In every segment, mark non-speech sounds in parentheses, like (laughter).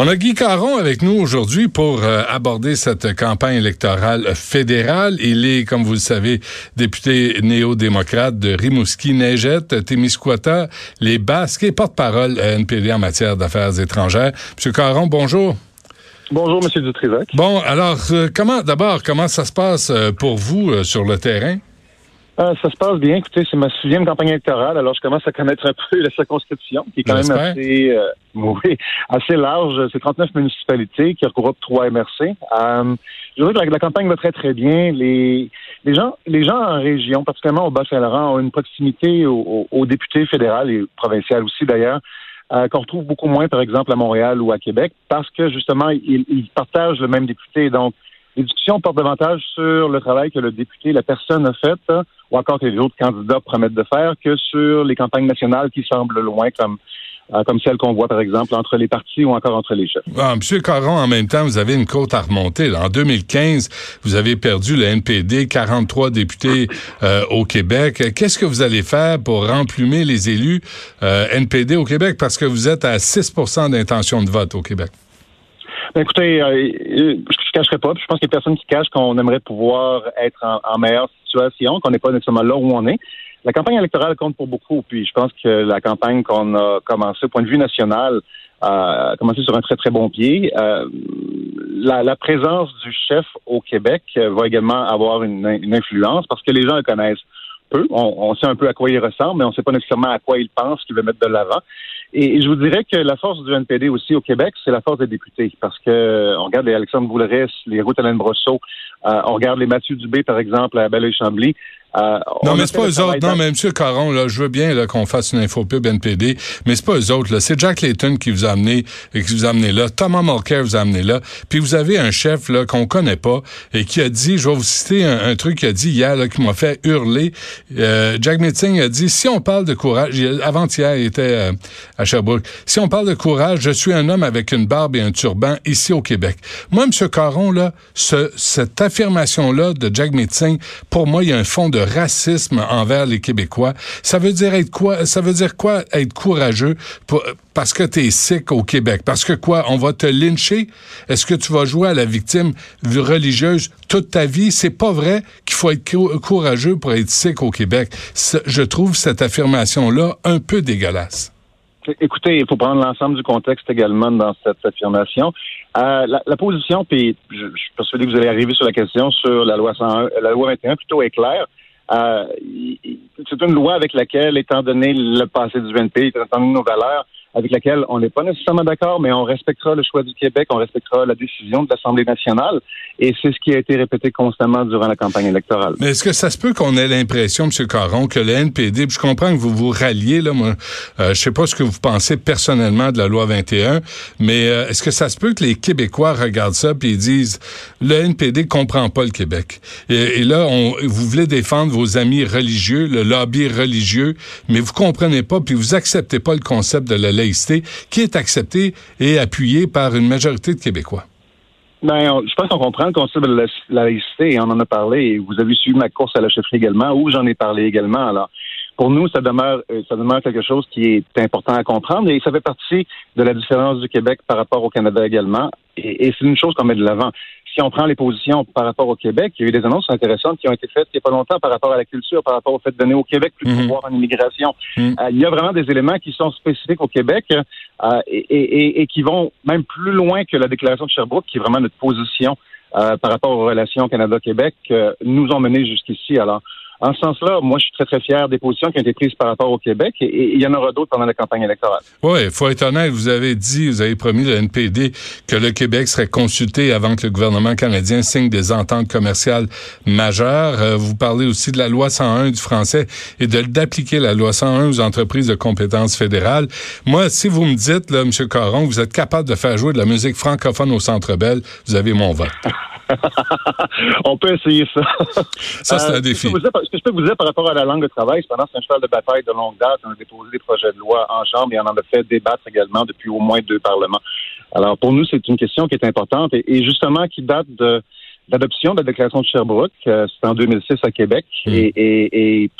On a Guy Caron avec nous aujourd'hui pour euh, aborder cette campagne électorale fédérale. Il est, comme vous le savez, député néo-démocrate de Rimouski, Neigette, Témiscouata, les Basques et porte-parole NPD en matière d'affaires étrangères. Monsieur Caron, bonjour. Bonjour, Monsieur Dutrisac. Bon, alors, euh, comment, d'abord, comment ça se passe euh, pour vous sur le terrain? Euh, ça se passe bien. Écoutez, c'est ma sixième campagne électorale, alors je commence à connaître un peu (laughs) la circonscription, qui est quand même assez, euh, (laughs) oui, assez large. C'est 39 municipalités qui regroupent trois MRC. Euh, je veux dire que la, campagne va très, très bien. Les, les, gens, les gens en région, particulièrement au Bas-Saint-Laurent, ont une proximité aux, députés fédéraux et provinciaux aussi, d'ailleurs, euh, qu'on retrouve beaucoup moins, par exemple, à Montréal ou à Québec, parce que, justement, ils, ils partagent le même député. Donc, les discussions portent davantage sur le travail que le député, la personne a fait, ou encore que les autres candidats promettent de faire, que sur les campagnes nationales qui semblent loin, comme euh, comme celle qu'on voit, par exemple, entre les partis ou encore entre les chefs. Ah, Monsieur Caron, en même temps, vous avez une côte à remonter. En 2015, vous avez perdu le NPD, 43 députés euh, au Québec. Qu'est-ce que vous allez faire pour remplumer les élus euh, NPD au Québec? Parce que vous êtes à 6% d'intention de vote au Québec. Ben, écoutez, je ne cacherai pas. Je pense qu'il y a personne qui cache qu'on aimerait pouvoir être en meilleure situation, qu'on n'est pas nécessairement là où on est. La campagne électorale compte pour beaucoup, puis je pense que la campagne qu'on a commencée au point de vue national a commencé sur un très très bon pied. Euh, la, présence du chef au Québec va également avoir une, influence parce que les gens le connaissent On, sait un peu à quoi il ressemble, mais on ne sait pas nécessairement à quoi il pense qu'il veut mettre de l'avant. Et, je vous dirais que la force du NPD aussi au Québec, c'est la force des députés. Parce que on regarde les Alexandre Boulris, les Ruth Alain Brosseau, euh, on regarde les Mathieu Dubé, par exemple, à Belleuil-Chambly. Euh, non, mais c'est pas eux autres. Non, mais M. Caron, là, je veux bien qu'on fasse une infopub NPD, mais c'est pas eux autres. C'est Jack Layton qui vous a amené, qui vous a amené là. Thomas Mulcair vous a amené là. Puis vous avez un chef là qu'on connaît pas et qui a dit, je vais vous citer un, truc qu'il a dit hier là, qui m'a fait hurler. Euh, Jack Metzing a dit, si on parle de courage, avant-hier, il était euh, à Sherbrooke. Si on parle de courage, je suis un homme avec une barbe et un turban ici au Québec. Moi, M. Caron, là, ce, cette affirmation-là de Jack Metzing, pour moi, il y a un fond de racisme envers les Québécois. Ça veut dire être quoi? Ça veut dire quoi être courageux parce que tu es sick au Québec? Parce que quoi? On va te lyncher? Est-ce que tu vas jouer à la victime religieuse toute ta vie? C'est pas vrai qu'il faut être courageux pour être sick au Québec. Je trouve cette affirmation-là un peu dégueulasse. Écoutez, il faut prendre l'ensemble du contexte également dans cette affirmation. Euh, la, position, puis je, je, suis persuadé que vous allez arriver sur la question sur la loi 101, la loi 21 plutôt est claire. Euh, c'est une loi avec laquelle, étant donné le passé du VNP, étant donné nos valeurs, avec laquelle on n'est pas nécessairement d'accord, mais on respectera le choix du Québec, on respectera la décision de l'Assemblée nationale. Et c'est ce qui a été répété constamment durant la campagne électorale. Mais est-ce que ça se peut qu'on ait l'impression, M. Caron, que le NPD, je comprends que vous vous ralliez, là, moi, euh, je sais pas ce que vous pensez personnellement de la loi 21, mais euh, est-ce que ça se peut que les Québécois regardent ça puis disent, le NPD comprend pas le Québec? Et, là, on, vous voulez défendre vos amis religieux, le lobby religieux, mais vous comprenez pas puis vous acceptez pas le concept de la qui est accepté et appuyé par une majorité de Québécois. Ben, je pense qu'on comprend le concept de la laïcité et on en a parlé. Vous avez suivi ma course à la chefferie également, où j'en ai parlé également. Alors, pour nous, ça demeure, euh, ça demeure quelque chose qui est important à comprendre et ça fait partie de la différence du Québec par rapport au Canada également. Et, c'est une chose qu'on met de l'avant. Si on prend les positions par rapport au Québec, il y a eu des annonces intéressantes qui ont été faites il n'y a pas longtemps par rapport à la culture, par rapport au fait de donner au Québec plus de mhm. pouvoir en immigration. Mhm. Euh, il y a vraiment des éléments qui sont spécifiques au Québec euh, et, et, qui vont même plus loin que la déclaration de Sherbrooke, qui est vraiment notre position par rapport aux relations Canada-Québec, nous ont mené jusqu'ici. Alors, en ce sens-là, moi, je suis très, très fier des positions qui ont été prises par rapport au Québec et, il y en aura d'autres pendant la campagne électorale. Oui, il faut être honnête. Vous avez dit, vous avez promis le NPD que le Québec serait consulté avant que le gouvernement canadien signe des ententes commerciales majeures. Euh, vous parlez aussi de la loi 101 du français et de d'appliquer la loi 101 aux entreprises de compétences fédérales. Moi, si vous me dites, là, M. Caron, vous êtes capable de faire jouer de la musique francophone au Centre Bell, vous avez mon vote. (laughs) On peut essayer ça. Ça, c'est un euh, défi. Ce que, je peux vous dire par rapport à la langue de travail, pendant c'est un cheval de bataille de longue date. On a déposé des projets de loi en chambre et on en a fait débattre également depuis au moins deux parlements. Alors, pour nous, c'est une question qui est importante et, justement qui date de l'adoption de la déclaration de Sherbrooke. Euh, c'est en 2006 à Québec. Hmm. Et,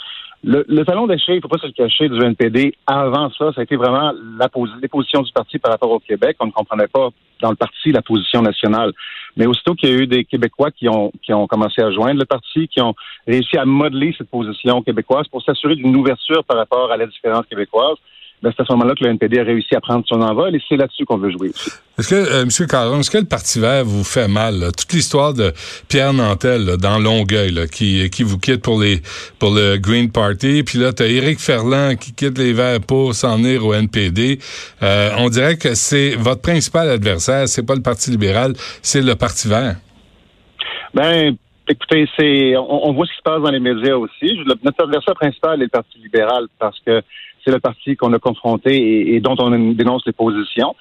Le, talon d'achat, il ne faut pas se le cacher, du NPD, avant ça, ça a été vraiment la les positions du parti par rapport au Québec. On ne comprenait pas dans le parti la position nationale. Mais aussitôt qu'il y a eu des Québécois qui ont, qui ont commencé à joindre le parti, qui ont réussi à modeler cette position québécoise pour s'assurer d'une ouverture par rapport à la différence québécoise, c'est à ce moment-là que le NPD a réussi à prendre son envol et c'est là-dessus qu'on veut jouer Est-ce que, euh, M. Caron, est-ce que le Parti vert vous fait mal? Toute l'histoire de Pierre Nantel dans Longueuil qui, qui vous quitte pour les pour le Green Party, puis là, tu as Éric Ferland qui quitte les Verts pour s'en venir au NPD. Euh, on dirait que c'est votre principal adversaire, c'est pas le Parti libéral, c'est le Parti vert. Ben, écoutez, c'est on, on, voit ce qui se passe dans les médias aussi. Notre adversaire principal est le Parti libéral parce que c'est le parti qu'on a confronté et, dont on dénonce les positions.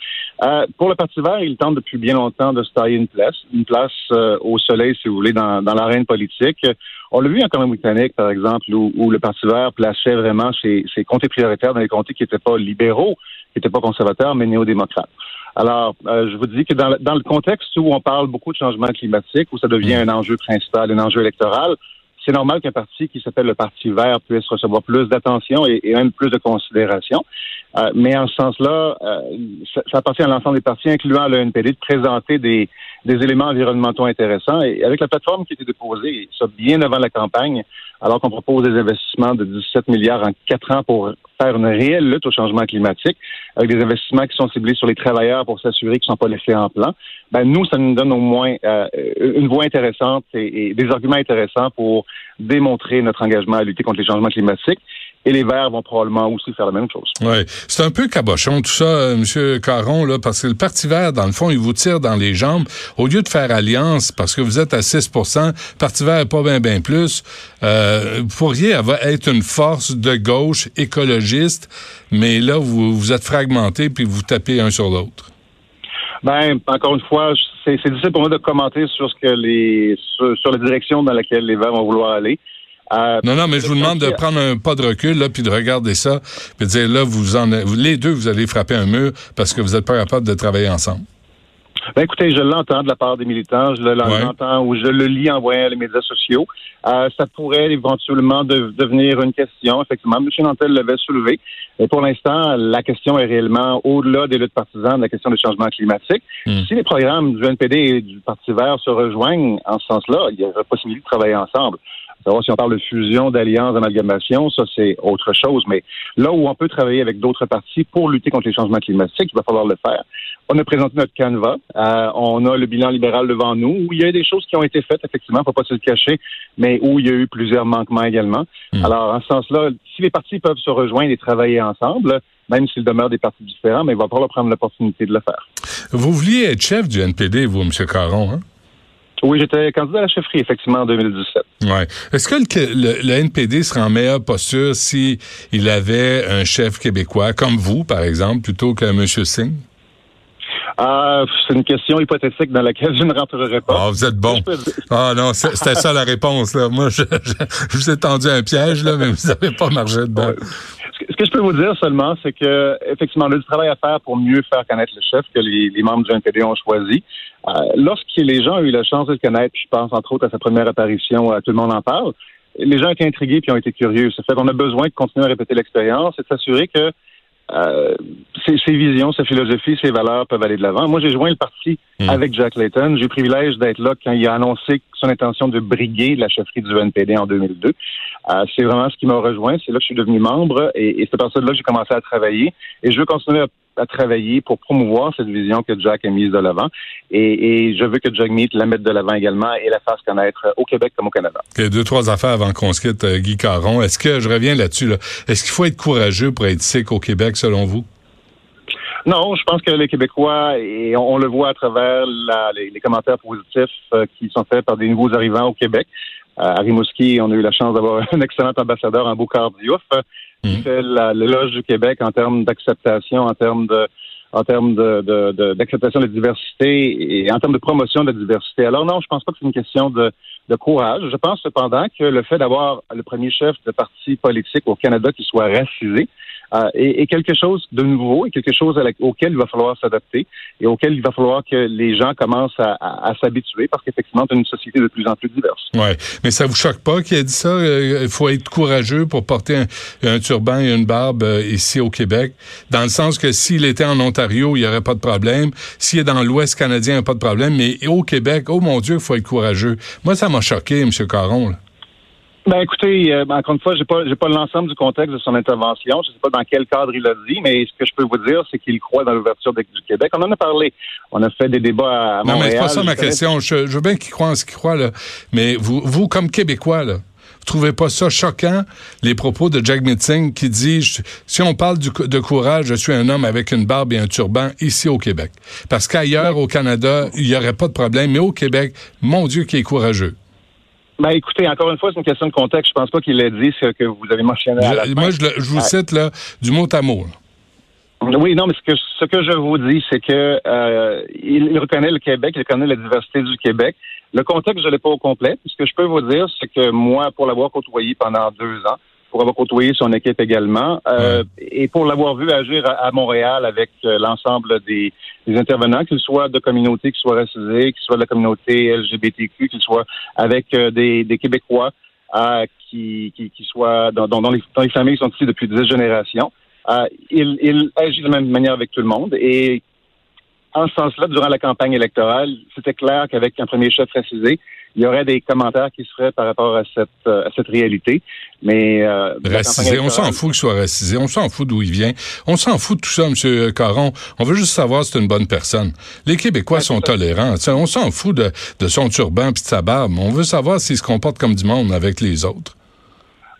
Euh, pour le Parti vert, il tente depuis bien longtemps de se tailler une place, une place euh, au soleil, si vous voulez, dans, l'arène politique. On l'a vu en Colombie-Britannique, par exemple, où, le Parti vert plaçait vraiment ses, comtés prioritaires dans les comtés qui n'étaient pas libéraux, qui n'étaient pas conservateurs, mais néo-démocrates. Alors, euh, je vous dis que dans le, contexte où on parle beaucoup de changement climatique, où ça devient un enjeu principal, un enjeu électoral, c'est normal qu'un parti qui s'appelle le Parti vert puisse recevoir plus d'attention et, même plus de considération. Euh, mais en ce sens-là, euh, ça, appartient à l'ensemble des partis, incluant le NPD, de présenter des, des éléments environnementaux intéressants. Et avec la plateforme qui a été déposée, ça bien avant la campagne, alors qu'on propose des investissements de 17 milliards en quatre ans pour faire une réelle lutte au changement climatique, avec des investissements qui sont ciblés sur les travailleurs pour s'assurer qu'ils ne sont pas laissés en plan, ben nous, ça nous donne au moins euh, une voie intéressante et, des arguments intéressants pour démontrer notre engagement à lutter contre les changements climatiques et les Verts vont probablement aussi faire la même chose. Oui, c'est un peu cabochon tout ça, euh, M. Caron, là, parce que le Parti Vert, dans le fond, il vous tire dans les jambes. Au lieu de faire alliance, parce que vous êtes à 6% Parti Vert pas bien bien plus, euh, vous pourriez avoir, être une force de gauche écologiste, mais là, vous, vous êtes fragmenté puis vous tapez un sur l'autre. Ben, encore une fois, c'est difficile pour moi de commenter sur ce que les sur la direction dans laquelle les Verts vont vouloir aller. Euh, non, non, mais je vous demande de prendre un pas de recul, là, puis de regarder ça, puis de dire, là, vous en, les deux, vous allez frapper un mur parce que vous n'êtes pas capable de travailler ensemble. Ben écoutez, je l'entends de la part des militants, je l'entends ou je le lis en voyant les médias sociaux. Euh, ça pourrait éventuellement devenir une question. Effectivement, M. Nantel l'avait soulevé. Et pour l'instant, la question est réellement au-delà des luttes partisanes, la question du changement climatique. Hmm. Si les programmes du NPD et du Parti vert se rejoignent en ce sens-là, il y a possibilité de travailler ensemble si on parle de fusion, d'alliance, d'amalgamation, ça c'est autre chose. Mais là où on peut travailler avec d'autres partis pour lutter contre les changements climatiques, il va falloir le faire. On a présenté notre canevas. Euh, on a le bilan libéral devant nous, où il y a des choses qui ont été faites, effectivement, faut pas se le cacher, mais où il y a eu plusieurs manquements également. Hmm. Alors, en ce sens-là, si les partis peuvent se rejoindre et travailler ensemble, même s'ils demeurent des partis différents, mais il va falloir prendre l'opportunité de le faire. Vous vouliez être chef du NPD, vous, M. Caron, hein? Oui, j'étais candidat à la chefferie, effectivement, en 2017. Ouais. Est-ce que le, NPD serait en meilleure posture si il avait un chef québécois, comme vous, par exemple, plutôt que M. Singh? Ah, c'est une question hypothétique dans laquelle je ne rentrerai pas. Ah, vous êtes bon. Ah non, c'était ça la réponse. Là. Moi, je, vous ai tendu un piège, là, mais vous n'avez pas marché dedans. Que je peux vous dire seulement, c'est que effectivement, on a du travail à faire pour mieux faire connaître le chef que les, membres du NPD ont choisi. Euh, lorsque les gens ont eu la chance de le connaître, je pense entre autres à sa première apparition, à Tout le monde en parle, les gens étaient intrigués puis ont été curieux. Ça fait qu'on a besoin de continuer à répéter l'expérience et de s'assurer que euh, ses, visions, sa philosophie, ses valeurs peuvent aller de l'avant. Moi, j'ai joint le parti hmm. avec Jack Layton. J'ai eu le privilège d'être là quand il a annoncé son intention de briguer la chefferie du NPD en 2002. Euh, c'est vraiment ce qui m'a rejoint. C'est là que je suis devenu membre et, et c'est à partir de là que j'ai commencé à travailler. Et je veux continuer à à travailler pour promouvoir cette vision que Jack a mise de l'avant. Et, je veux que Jack Meat la mette de l'avant également et la fasse connaître au Québec comme au Canada. Okay, deux, trois affaires avant qu'on se quitte, euh, Guy Caron. Est-ce que, je reviens là-dessus, est-ce qu'il faut être courageux pour être sick au Québec, selon vous? Non, je pense que les Québécois, et on, le voit à travers les, commentaires positifs euh, qui sont faits par des nouveaux arrivants au Québec. Euh, à Rimouski, on a eu la chance d'avoir (laughs) un excellent ambassadeur, un beau Diouf qui mhm. fait l'éloge du Québec en termes d'acceptation, en termes de en termes de, d'acceptation de, la diversité et en termes de promotion de la diversité. Alors non, je pense pas que c'est une question de, de courage. Je pense cependant que le fait d'avoir le premier chef de parti politique au Canada qui soit racisé, euh, et, quelque chose de nouveau et quelque chose auquel il va falloir s'adapter et auquel il va falloir que les gens commencent à, s'habituer parce qu'effectivement, c'est une société de plus en plus diverse. Oui, mais ça vous choque pas qu'il ait dit ça? Euh, il faut être courageux pour porter un, turban et une barbe euh, ici au Québec, dans le sens que s'il était en Ontario, il n'y aurait pas de problème. S'il est dans l'Ouest canadien, il n'y a pas de problème. Mais au Québec, oh mon Dieu, il faut être courageux. Moi, ça m'a choqué, M. Caron. Ben écoutez, euh, encore une fois, j'ai pas j'ai pas l'ensemble du contexte de son intervention. Je sais pas dans quel cadre il a dit, mais ce que je peux vous dire, c'est qu'il croit dans l'ouverture du Québec. On en a parlé. On a fait des débats à Montréal. Non, mais c'est pas ça ma question. Je, veux bien qu'il croit en ce qu'il croit là, mais vous, vous comme Québécois là, vous trouvez pas ça choquant les propos de Jack Mitzing qui dit si on parle de courage, je suis un homme avec une barbe et un turban ici au Québec. Parce qu'ailleurs au Canada, il y aurait pas de problème, mais au Québec, mon Dieu, qui est courageux. Ben, écoutez, encore une fois, c'est une question de contexte. Je pense pas qu'il ait dit ce que vous avez mentionné à la Moi, je, vous cite là, du mot à mot. Oui, non, mais ce que, ce que je vous dis, c'est que euh, il, reconnaît le Québec, il reconnaît la diversité du Québec. Le contexte, je l'ai pas au complet. Ce que je peux vous dire, c'est que moi, pour l'avoir côtoyé pendant deux ans, pour avoir côtoyé son équipe également, euh, et pour l'avoir vu agir à, Montréal avec euh, l'ensemble des, intervenants, qu'ils soient de communautés qui soient racisées, qu'ils soient de la communauté LGBTQ, qu'ils soient avec euh, des, Québécois qui, qui, qui, soient dans, dans, les, dans les familles qui sont ici depuis dix générations. il, il agit de la même manière avec tout le monde et en ce sens-là, durant la campagne électorale, c'était clair qu'avec un premier chef racisé, il y aurait des commentaires qui se feraient par rapport à cette, euh, à cette réalité. Mais euh, racisé, on s'en fout qu'il soit racisé, on s'en fout d'où il vient, on s'en fout de tout ça, M. Caron. On veut juste savoir si c'est une bonne personne. Les Québécois sont tolérants. on s'en fout de, de son turban puis de sa barbe. On veut savoir s'il se comporte comme du monde avec les autres.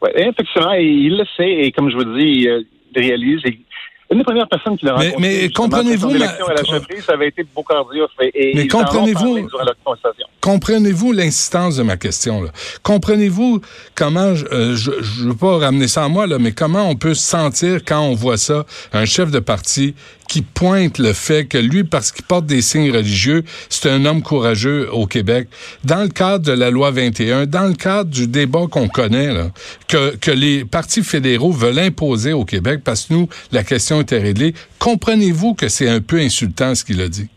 Oui, effectivement, il le sait et comme je vous dis, il réalise une des premières personnes qui l'a rencontré. Mais, comprenez-vous, ma... à la chefferie, ça avait été. Et, mais comprenez-vous, comprenez-vous l'insistance de ma question là? Comprenez-vous comment euh, je, je veux pas ramener ça à moi là, mais comment on peut se sentir quand on voit ça, un chef de parti qui pointe le fait que lui, parce qu'il porte des signes religieux, c'est un homme courageux au Québec. Dans le cadre de la loi 21, dans le cadre du débat qu'on connaît, là, que, que les partis fédéraux veulent imposer au Québec, parce que nous, la question était réglée, comprenez-vous que c'est un peu insultant ce qu'il a dit?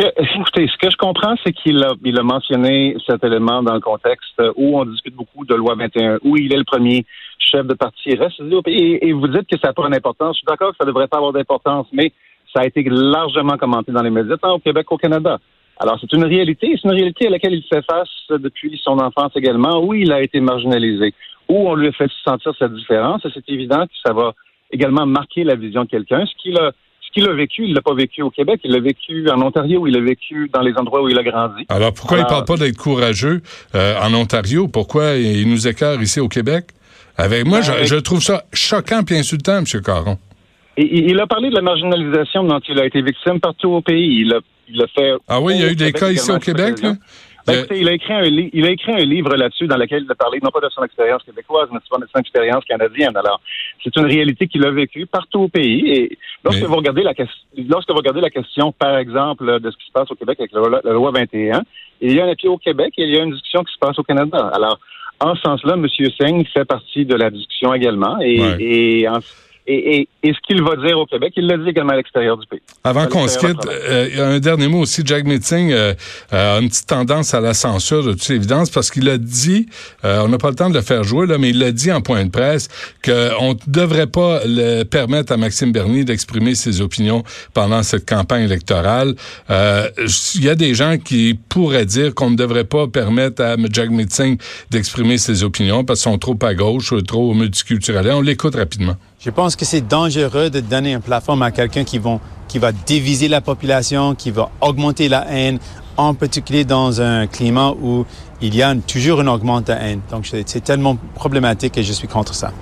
Écoutez, ce que je comprends, c'est qu'il a, mentionné cet élément dans le contexte où on discute beaucoup de loi 21, où il est le premier chef de parti et vous dites que ça n'a pas d'importance. Je suis d'accord que ça ne devrait pas avoir d'importance, mais ça a été largement commenté dans les médias, tant au Québec qu'au Canada. Alors, c'est une réalité, c'est une réalité à laquelle il fait face depuis son enfance également, où il a été marginalisé, où on lui a fait sentir sa différence, et c'est évident que ça va également marquer la vision de quelqu'un. Ce qu'il a, ce qu'il a vécu, il l'a pas vécu au Québec, il l'a vécu en Ontario, il l'a vécu dans les endroits où il a grandi. Alors, pourquoi il il parle pas d'être courageux euh, en Ontario? Pourquoi il nous écarte ici au Québec? Avec moi, je, ben, trouve ça choquant et insultant, M. Caron. Il, il, a parlé de la marginalisation dont il a été victime partout au pays. Il a, il a fait. Ah oui, il y a eu des cas ici au Québec, là? Ben, il, a écrit un il a écrit un livre là-dessus dans lequel il a parlé non pas de son expérience québécoise, mais de son expérience canadienne. Alors, c'est une réalité qu'il a vécue partout au pays. Et lorsque vous regardez la lorsque vous regardez la question, par exemple, de ce qui se passe au Québec avec la, la loi 21, il y a un appui au Québec et il y a une discussion qui se passe au Canada. Alors, en ce sens-là, M. Singh fait partie de la discussion également. Et, et en, et, ce qu'il va dire au Québec, il l'a dit également à l'extérieur du pays. Avant qu'on se quitte, euh, un dernier mot aussi. Jack Meeting euh, a une petite tendance à la censure, de toute évidence, parce qu'il a dit, euh, on n'a pas le temps de le faire jouer, là, mais il l'a dit en point de presse, qu'on ne devrait pas le permettre à Maxime Bernier d'exprimer ses opinions pendant cette campagne électorale. Il y a des gens qui pourraient dire qu'on ne devrait pas permettre à Jack Meeting d'exprimer ses opinions parce qu'ils sont trop à gauche, ou trop multiculturels. On l'écoute rapidement. Je pense que c'est dangereux de donner une plateforme à quelqu'un qui, va diviser la population, qui va augmenter la haine, en particulier dans un climat où il y a toujours une augmentation de haine. Donc, c'est tellement problématique et je suis contre ça.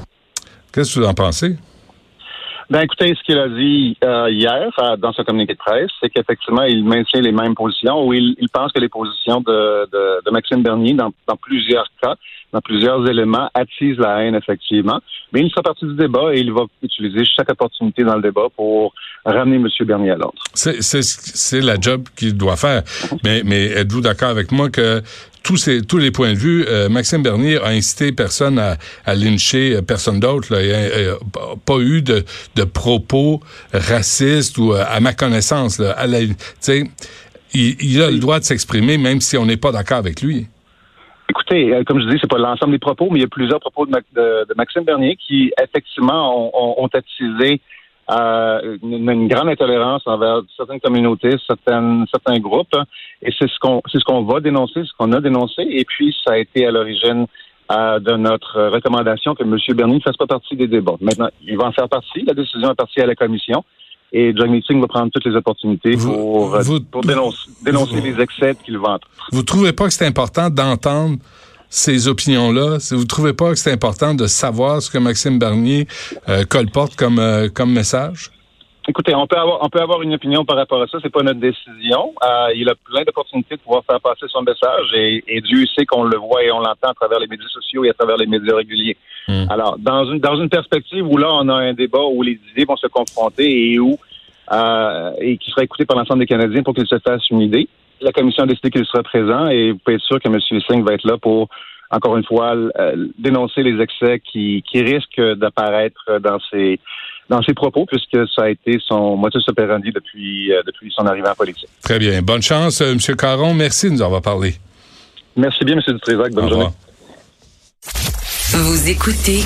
Qu'est-ce que vous en pensez? Ben écoutez, ce qu'il a dit euh, hier euh, dans sa communiqué de presse, c'est qu'effectivement, il maintient les mêmes positions ou il, pense que les positions de, de, Maxime Bernier, dans, dans plusieurs cas, dans plusieurs éléments, attise la haine, effectivement. Mais il sera parti du débat et il va utiliser chaque opportunité dans le débat pour ramener M. Bernier à l'ordre. C'est la job qu'il doit faire. Mais, mais êtes-vous d'accord avec moi que tous, les points de vue, euh, Maxime Bernier a incité personne à, lyncher euh, personne d'autre. Il n'y a, pas eu de, propos racistes ou, euh, à ma connaissance, il a le droit de s'exprimer même si on n'est pas d'accord avec lui. Écoutez, comme je dis, c'est pas l'ensemble des propos, mais il y a plusieurs propos de, de, Maxime Bernier qui, effectivement, ont, ont, ont attisé euh, une, une, grande intolérance envers certaines communautés, certaines, certains groupes. Et c'est ce qu'on c'est ce qu'on va dénoncer, ce qu'on a dénoncé. Et puis, ça a été à l'origine euh, de notre recommandation que M. Bernier ne fasse pas partie des débats. Maintenant, il va en faire partie. La décision est partie à la commission. Et John Meeting va prendre toutes les opportunités pour, pour dénoncer, dénoncer les excès qu'il vante. Vous trouvez pas que c'est important d'entendre ces opinions-là? Vous ne trouvez pas que c'est important de savoir ce que Maxime Bernier euh, colporte comme, euh, comme message? Écoutez, on peut avoir on peut avoir une opinion par rapport à ça. C'est pas notre décision. Euh, il a plein d'opportunités de pouvoir faire passer son message et, Dieu sait qu'on le voit et on l'entend à travers les médias sociaux et à travers les médias réguliers. Hmm. Alors, dans une dans une perspective où là on a un débat où les idées vont se confronter et où euh, et qui sera écouté par l'ensemble des Canadiens pour qu'ils se fassent une idée la commission a décidé qu'il sera présent et vous pouvez être sûr que M. Singh va être là pour, encore une fois, euh, dénoncer les excès qui, qui risquent d'apparaître dans ses dans ses propos, puisque ça a été son modus operandi depuis, euh, depuis son arrivée en politique. Très bien. Bonne chance, euh, M. Caron. Merci de nous avoir parlé. Merci bien, M. Dutrézac. Bonne journée. Vous écoutez